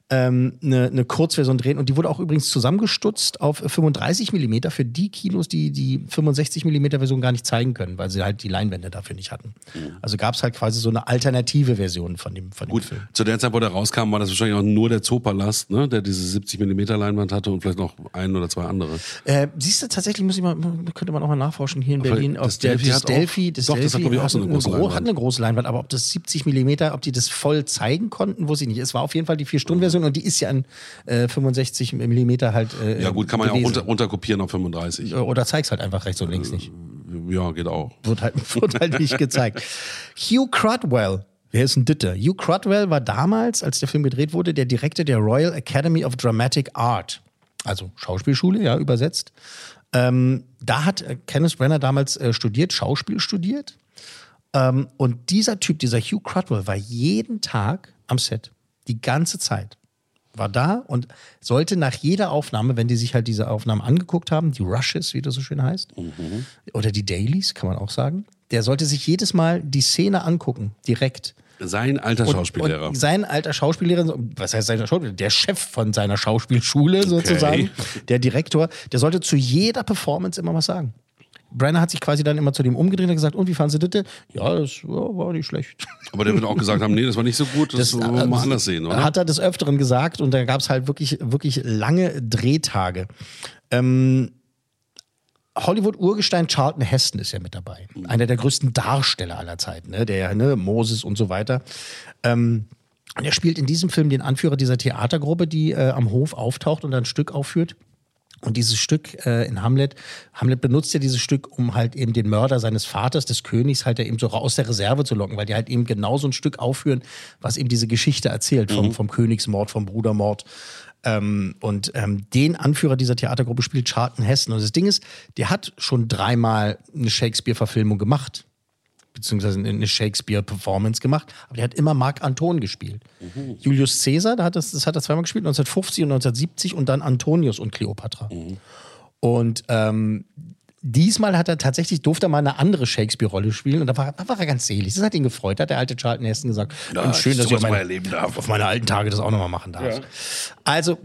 ähm, eine, eine Kurzversion drehen. Und die wurde auch übrigens zusammengestutzt auf 35 mm für die Kinos, die die 65 mm Version gar nicht zeigen können, weil sie halt die Leinwände dafür nicht hatten. Also gab es halt quasi so eine alternative Version von dem, von dem Gut, Film. zu der Zeit, wo der rauskam, war das wahrscheinlich auch nur der Zoopalast, ne, der diese 70 mm Leinwand hatte und vielleicht noch ein oder zwei andere. Äh, siehst du, tatsächlich muss ich mal, könnte man auch mal nachforschen hier in Aber Berlin, ob das der, Delphi das hat auch- Delphi, das Doch, das hat, Delphi glaub ich, auch so eine große gro- Leinwand. hat eine große Leinwand, aber ob das 70 Millimeter, ob die das voll zeigen konnten, wusste ich nicht. Es war auf jeden Fall die Vier-Stunden-Version Version und die ist ja in äh, 65 Millimeter halt. Äh, Ja gut, kann man ja auch runter, runterkopieren auf 35. Oder zeig's halt einfach rechts und links nicht. Ja, geht auch. Wird halt, wird halt nicht gezeigt. Hugh Crudwell. Wer ist ein Ditter? Hugh Crudwell war damals, als der Film gedreht wurde, der Direktor der Royal Academy of Dramatic Art. Also Schauspielschule, ja, übersetzt. Ähm, da hat äh, Kenneth Brenner damals äh, studiert, Schauspiel studiert. Ähm, und dieser Typ, dieser Hugh Crudwell, war jeden Tag am Set. Die ganze Zeit. War da und sollte nach jeder Aufnahme, wenn die sich halt diese Aufnahmen angeguckt haben, die Rushes, wie das so schön heißt, oder die Dailies, kann man auch sagen, der sollte sich jedes Mal die Szene angucken, direkt. Sein alter Und- Schauspiellehrer. Und sein alter Schauspiellehrer, was heißt sein Schauspiellehrer? Der Chef von seiner Schauspielschule sozusagen, der Direktor, der sollte zu jeder Performance immer was sagen. Brenner hat sich quasi dann immer zu dem umgedreht und gesagt, und wie fanden Sie das? Ja, das war nicht schlecht. Aber der wird auch gesagt haben, nee, das war nicht so gut, das, wollen wir mal anders sehen, oder? Hat er des Öfteren gesagt und da gab es halt wirklich, wirklich lange Drehtage. Ähm, Hollywood-Urgestein Charlton Heston ist ja mit dabei. Einer der größten Darsteller aller Zeiten, ne? der ne, Moses und so weiter. Ähm, und er spielt in diesem Film den Anführer dieser Theatergruppe, die äh, am Hof auftaucht und ein Stück aufführt. Und dieses Stück äh, in Hamlet, Hamlet benutzt ja dieses Stück, um halt eben den Mörder seines Vaters, des Königs, halt eben so aus der Reserve zu locken, weil die halt eben genau so ein Stück aufführen, was eben diese Geschichte erzählt vom, vom Königsmord, vom Brudermord. Ähm, und ähm, den Anführer dieser Theatergruppe spielt Charlton Heston. Und das Ding ist, der hat schon dreimal eine Shakespeare-Verfilmung gemacht beziehungsweise eine Shakespeare-Performance gemacht, aber der hat immer Marc Anton gespielt. Julius Caesar, da hat das, das hat er zweimal gespielt, 1950 und 1970 und dann Antonius und Cleopatra. Und ähm, diesmal hat er tatsächlich, durfte er mal eine andere Shakespeare-Rolle spielen und da war, da war er ganz selig. Das hat ihn gefreut, hat der alte Charlton Heston gesagt. Ja, und schön, dass ich auf mal meine, auf meine alten Tage das auch nochmal machen darf. Also,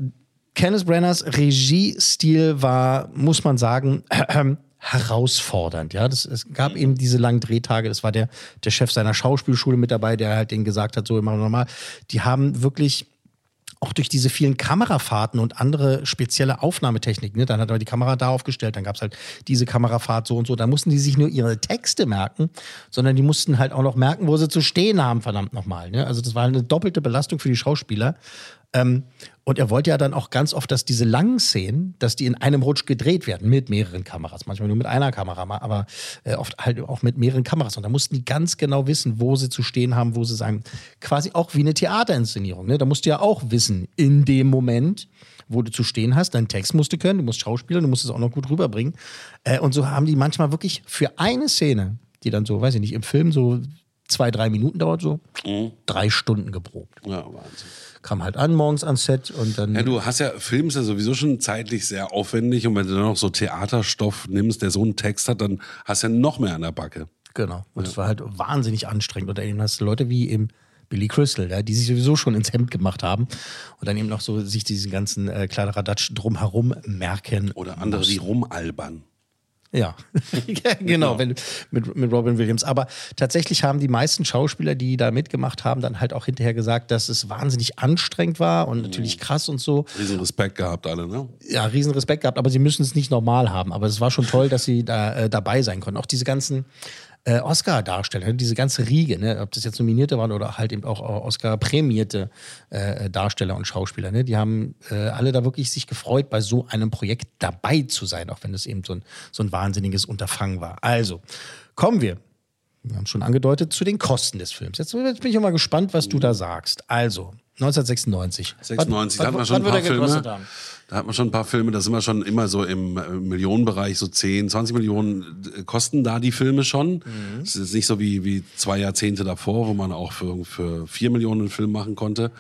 Kenneth Brenners Regiestil war, muss man sagen, herausfordernd. Ja, das, es gab eben diese langen Drehtage. Das war der, der Chef seiner Schauspielschule mit dabei, der halt denen gesagt hat, so, wir machen normal. Die haben wirklich auch durch diese vielen Kamerafahrten und andere spezielle Aufnahmetechniken, ne? dann hat er die Kamera da aufgestellt, dann gab es halt diese Kamerafahrt so und so, da mussten die sich nur ihre Texte merken, sondern die mussten halt auch noch merken, wo sie zu stehen haben, verdammt nochmal. Ne? Also das war eine doppelte Belastung für die Schauspieler. Ähm, und er wollte ja dann auch ganz oft, dass diese langen Szenen, dass die in einem Rutsch gedreht werden mit mehreren Kameras. Manchmal nur mit einer Kamera, aber äh, oft halt auch mit mehreren Kameras. Und da mussten die ganz genau wissen, wo sie zu stehen haben, wo sie sein. Quasi auch wie eine Theaterinszenierung. Ne? Da musst du ja auch wissen, in dem Moment, wo du zu stehen hast, deinen Text musst du können, du musst schauspielen, du musst es auch noch gut rüberbringen. Äh, und so haben die manchmal wirklich für eine Szene, die dann so, weiß ich nicht, im Film so zwei, drei Minuten dauert, so drei Stunden geprobt. Ja, Wahnsinn. Kam halt an morgens ans Set und dann. Ja, du hast ja, Film ist ja sowieso schon zeitlich sehr aufwendig und wenn du dann noch so Theaterstoff nimmst, der so einen Text hat, dann hast du ja noch mehr an der Backe. Genau. Und es war halt wahnsinnig anstrengend. Und dann hast du Leute wie eben Billy Crystal, ja, die sich sowieso schon ins Hemd gemacht haben und dann eben noch so sich diesen ganzen äh, Kladderadatsch drumherum merken. Oder andere, die rumalbern. Ja, ja genau, wenn, mit, mit Robin Williams. Aber tatsächlich haben die meisten Schauspieler, die da mitgemacht haben, dann halt auch hinterher gesagt, dass es wahnsinnig anstrengend war und natürlich krass und so. Riesen Respekt gehabt alle, ne? ja, riesen Respekt gehabt, aber sie müssen es nicht normal haben. Aber es war schon toll, dass sie da äh, dabei sein konnten. Auch diese ganzen äh, Oscar-Darsteller, ne, diese ganze Riege, ne, ob das jetzt Nominierte waren oder halt eben auch Oscar-prämierte äh, Darsteller und Schauspieler, ne, die haben äh, alle da wirklich sich gefreut, bei so einem Projekt dabei zu sein, auch wenn es eben so ein, so ein wahnsinniges Unterfangen war. Also, kommen wir wir haben schon angedeutet, zu den Kosten des Films. Jetzt, jetzt bin ich mal gespannt, was du da sagst. Also, 1996. 96, da Wann- hat man wann schon ein paar Filme. Da hat man schon ein paar Filme, da sind wir schon immer so im äh, Millionenbereich, so 10, 20 Millionen äh, kosten da die Filme schon. Mhm. Es ist nicht so wie, wie zwei Jahrzehnte davor, wo man auch für, für 4 Millionen einen Film machen konnte.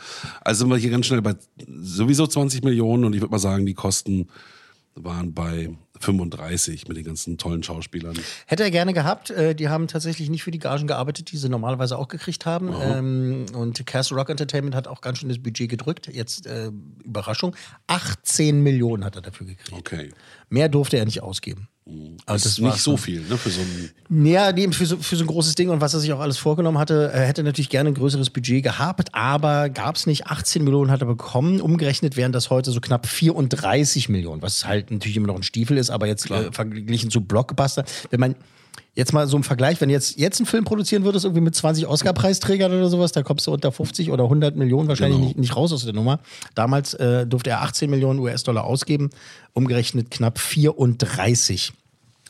Also sind wir hier ganz schnell bei sowieso 20 Millionen und ich würde mal sagen, die Kosten waren bei 35 mit den ganzen tollen Schauspielern. Hätte er gerne gehabt. Äh, die haben tatsächlich nicht für die Gagen gearbeitet, die sie normalerweise auch gekriegt haben. Ähm, und Castle Rock Entertainment hat auch ganz schön das Budget gedrückt. Jetzt äh, Überraschung. 18 Millionen hat er dafür gekriegt. Okay. Mehr durfte er nicht ausgeben. Das ist nicht so viel, ne, für so einen Ja, nee, für so, für so ein großes Ding und was er sich auch alles vorgenommen hatte, er hätte natürlich gerne ein größeres Budget gehabt, aber gab es nicht. 18 Millionen hat er bekommen. Umgerechnet wären das heute so knapp 34 Millionen, was halt natürlich immer noch ein Stiefel ist, aber jetzt äh, verglichen zu Blockbuster. Wenn man Jetzt mal so im Vergleich, wenn du jetzt, jetzt einen Film produzieren würdest, irgendwie mit 20 Oscar-Preisträgern oder sowas, da kommst du unter 50 oder 100 Millionen wahrscheinlich Genau. nicht, nicht raus aus der Nummer. Damals äh, durfte er 18 Millionen US-Dollar ausgeben, umgerechnet knapp 34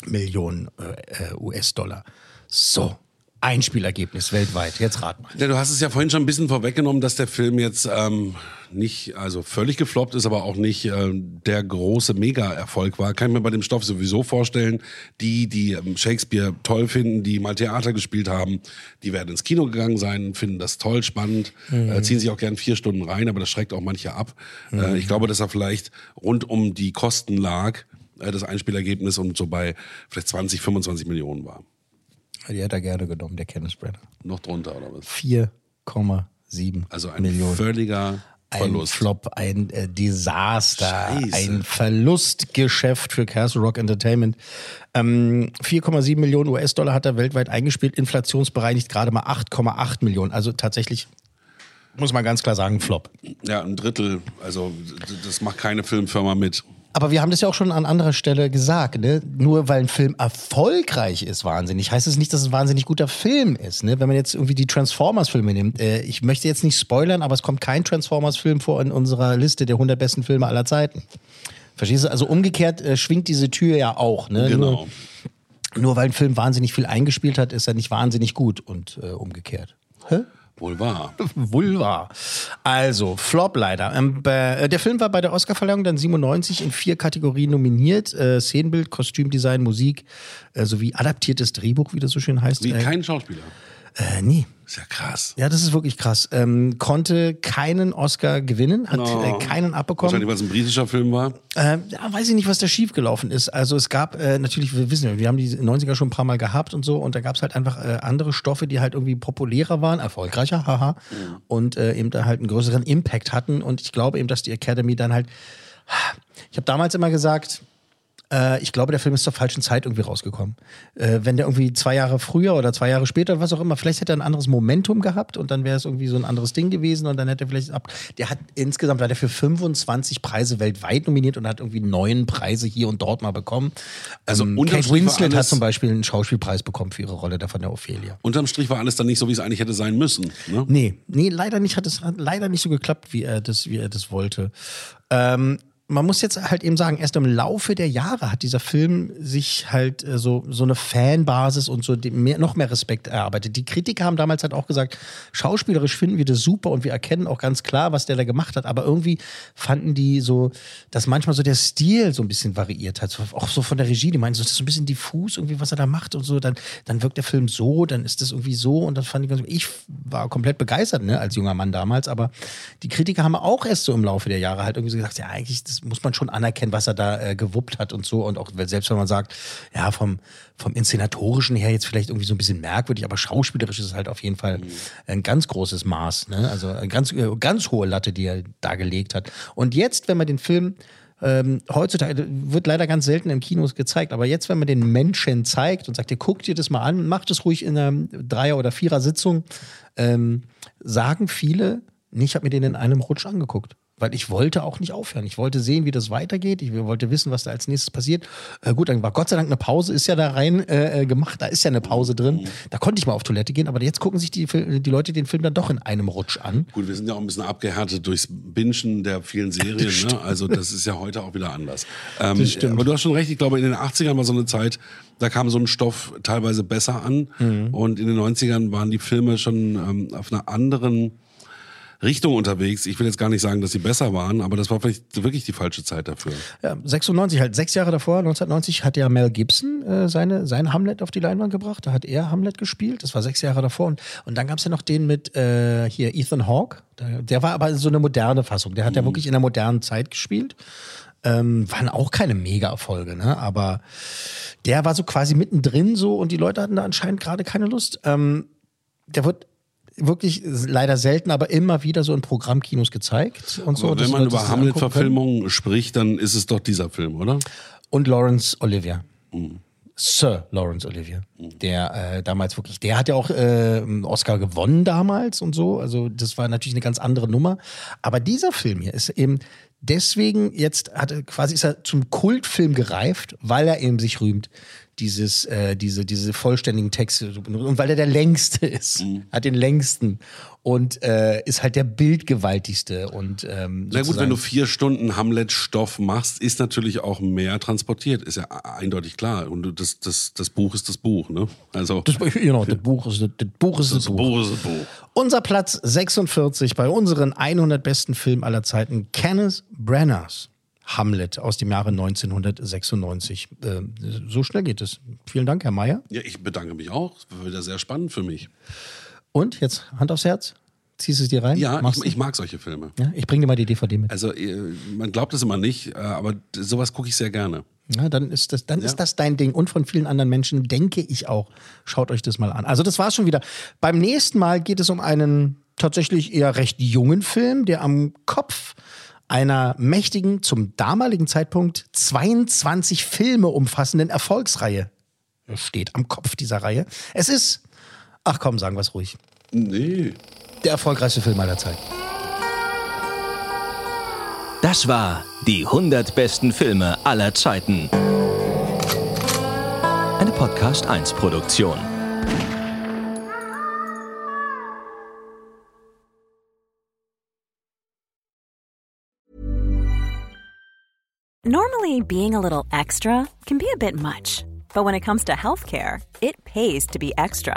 Millionen äh, äh, US-Dollar. So, Einspielergebnis weltweit. Jetzt rat mal. Ja, du hast es ja vorhin schon ein bisschen vorweggenommen, dass der Film jetzt ähm, nicht, also völlig gefloppt ist, aber auch nicht ähm, der große Mega-Erfolg war. Kann ich mir bei dem Stoff sowieso vorstellen. Die, die ähm, Shakespeare toll finden, die mal Theater gespielt haben, die werden ins Kino gegangen sein, finden das toll, spannend, äh, ziehen sich auch gern vier Stunden rein, aber das schreckt auch manche ab. Äh, ich glaube, dass er vielleicht rund um die Kosten lag, äh, das Einspielergebnis und so bei vielleicht 20, 25 Millionen war. Die hätte er gerne genommen, der Kenneth Branagh. Noch drunter, oder was? 4,7 Also ein Millionen. völliger Ein Verlust. Flop, ein äh, Desaster, Scheiße. ein Verlustgeschäft für Castle Rock Entertainment. Ähm, 4,7 Millionen US-Dollar hat er weltweit eingespielt, inflationsbereinigt gerade mal 8,8 Millionen. Also tatsächlich, muss man ganz klar sagen, Flop. Ja, ein Drittel. Also das macht keine Filmfirma mit. Aber wir haben das ja auch schon an anderer Stelle gesagt, ne? Nur weil ein Film erfolgreich ist, wahnsinnig, heißt es nicht, dass es ein wahnsinnig guter Film ist. Ne? Wenn man jetzt irgendwie die Transformers-Filme nimmt, äh, ich möchte jetzt nicht spoilern, aber es kommt kein Transformers-Film vor in unserer Liste der 100 besten Filme aller Zeiten. Verstehst du? Also umgekehrt äh, schwingt diese Tür ja auch. Ne? Genau. Nur, nur weil ein Film wahnsinnig viel eingespielt hat, ist er nicht wahnsinnig gut und äh, umgekehrt. Hä? Wohl wahr. Vulva. Also, Flop leider. Ähm, äh, der Film war bei der Oscarverleihung dann 97 in vier Kategorien nominiert. Äh, Szenenbild, Kostümdesign, Musik äh, sowie adaptiertes Drehbuch, wie das so schön heißt. Wie äh, kein Schauspieler. äh, nee. Ist ja krass. Ja, das ist wirklich krass. Ähm, konnte keinen Oscar gewinnen, hat äh, keinen abbekommen. Wahrscheinlich, weil es ein britischer Film war. Äh, ja, weiß ich nicht, was da schiefgelaufen ist. Also es gab äh, natürlich, wir wissen ja, wir haben die 90er schon ein paar Mal gehabt und so und da gab es halt einfach äh, andere Stoffe, die halt irgendwie populärer waren, erfolgreicher, haha, und äh, eben da halt einen größeren Impact hatten und ich glaube eben, dass die Academy dann halt, ich habe damals immer gesagt, äh, ich glaube, der Film ist zur falschen Zeit irgendwie rausgekommen. Äh, wenn der irgendwie zwei Jahre früher oder zwei Jahre später, was auch immer, vielleicht hätte er ein anderes Momentum gehabt und dann wäre es irgendwie so ein anderes Ding gewesen und dann hätte er vielleicht ab. Der hat insgesamt leider für 25 Preise weltweit nominiert und hat irgendwie neun Preise hier und dort mal bekommen. Also ähm, Kate Winslet hat zum Beispiel einen Schauspielpreis bekommen für ihre Rolle da von der Ophelia. Unterm Strich war alles dann nicht so, wie es eigentlich hätte sein müssen. Ne? Nee, nee, leider nicht, hat es hat leider nicht so geklappt, wie er das, wie er das wollte. Ähm, man muss jetzt halt eben sagen, erst im Laufe der Jahre hat dieser Film sich halt äh, so, so eine Fanbasis und so mehr, noch mehr Respekt erarbeitet. Die Kritiker haben damals halt auch gesagt, schauspielerisch finden wir das super und wir erkennen auch ganz klar, was der da gemacht hat. Aber irgendwie fanden die so, dass manchmal so der Stil so ein bisschen variiert hat. So, auch so von der Regie, die meinen so, das ist so ein bisschen diffus irgendwie, was er da macht und so. Dann, dann wirkt der Film so, dann ist das irgendwie so und dann fand ich ganz, ich war komplett begeistert, ne, als junger Mann damals. Aber die Kritiker haben auch erst so im Laufe der Jahre halt irgendwie so gesagt, ja, eigentlich, das muss man schon anerkennen, was er da äh, gewuppt hat und so. Und auch selbst wenn man sagt, ja, vom, vom Inszenatorischen her jetzt vielleicht irgendwie so ein bisschen merkwürdig, aber schauspielerisch ist es halt auf jeden Fall ein ganz großes Maß. Ne? Also eine ganz, äh, ganz hohe Latte, die er da gelegt hat. Und jetzt, wenn man den Film ähm, heutzutage wird leider ganz selten im Kinos gezeigt, aber jetzt, wenn man den Menschen zeigt und sagt, ihr guckt dir das mal an, macht es ruhig in einer Dreier- oder Vierer-Sitzung, ähm, sagen viele, nee, ich habe mir den in einem Rutsch angeguckt. Weil ich wollte auch nicht aufhören. Ich wollte sehen, wie das weitergeht. Ich wollte wissen, was da als nächstes passiert. Äh, gut, dann war Gott sei Dank eine Pause, ist ja da rein äh, gemacht. Da ist ja eine Pause drin. Da konnte ich mal auf Toilette gehen, aber jetzt gucken sich die, die Leute den Film dann doch in einem Rutsch an. Gut, wir sind ja auch ein bisschen abgehärtet durchs Bingen der vielen Serien. Ne? Also das ist ja heute auch wieder anders. Ähm, Das stimmt. Aber du hast schon recht, ich glaube, in den 80ern war so eine Zeit, da kam so ein Stoff teilweise besser an. Mhm. Und in den 90ern waren die Filme schon ähm, auf einer anderen Richtung unterwegs. Ich will jetzt gar nicht sagen, dass sie besser waren, aber das war vielleicht wirklich die falsche Zeit dafür. Ja, 96, halt sechs Jahre davor, 1990, hat ja Mel Gibson äh, seine, sein Hamlet auf die Leinwand gebracht. Da hat er Hamlet gespielt. Das war sechs Jahre davor. Und, und dann gab es ja noch den mit äh, hier Ethan Hawke. Der, der war aber so eine moderne Fassung. Der hat ja wirklich in der modernen Zeit gespielt. Ähm, waren auch keine Mega-Erfolge, ne? Aber der war so quasi mittendrin so und die Leute hatten da anscheinend gerade keine Lust. Ähm, der wird wirklich leider selten, aber immer wieder so in Programmkinos gezeigt und so. Aber dass wenn man über. Hamlet-Verfilmungen spricht, dann ist es doch dieser Film, oder? und Laurence Olivier. Sir Laurence Olivier. Der äh, damals wirklich, der hat ja auch äh, einen Oscar gewonnen damals und so. Also das war natürlich eine ganz andere Nummer. Aber dieser Film hier ist eben deswegen jetzt hat er quasi ist er zum Kultfilm gereift, weil er eben sich rühmt dieses, äh, diese, diese vollständigen Texte und weil er der längste ist, Mhm. hat den längsten und äh, ist halt der bildgewaltigste und ähm, Na gut, wenn du vier Stunden Hamlet-Stoff machst, ist natürlich auch mehr transportiert, ist ja eindeutig klar. Und das, das, das Buch ist das Buch, ne? Also das, genau, das Buch ist das, das Buch ist das, das Buch. Buch ist das Buch. Unser Platz 46 bei unseren 100 besten Filmen aller Zeiten, Kenneth Branaghs Hamlet aus dem Jahre 1996. Äh, so schnell geht es. Vielen Dank, Herr Mayer. Ja, ich bedanke mich auch. Das war wieder sehr spannend für mich. Und jetzt Hand aufs Herz. Ziehst du es dir rein? Ja, ich, ich mag solche Filme. ja, ich bringe dir mal die DVD mit. Also äh, man glaubt es immer nicht, äh, aber sowas gucke ich sehr gerne. Ja, dann ist das, dann ist das dein Ding. Und von vielen anderen Menschen denke ich auch. Schaut euch das mal an. Also, das war's schon wieder. Beim nächsten Mal geht es um einen tatsächlich eher recht jungen Film, der am Kopf einer mächtigen, zum damaligen Zeitpunkt 22 Filme umfassenden Erfolgsreihe steht. Am Kopf dieser Reihe. Es ist, ach komm, sagen wir es ruhig, Nee. Der erfolgreichste Film aller Zeiten. Das war die 100 besten Filme aller Zeiten. Eine Podcast 1 Produktion. Normally, being a little extra can be a bit much, but when it comes to healthcare, it pays to be extra.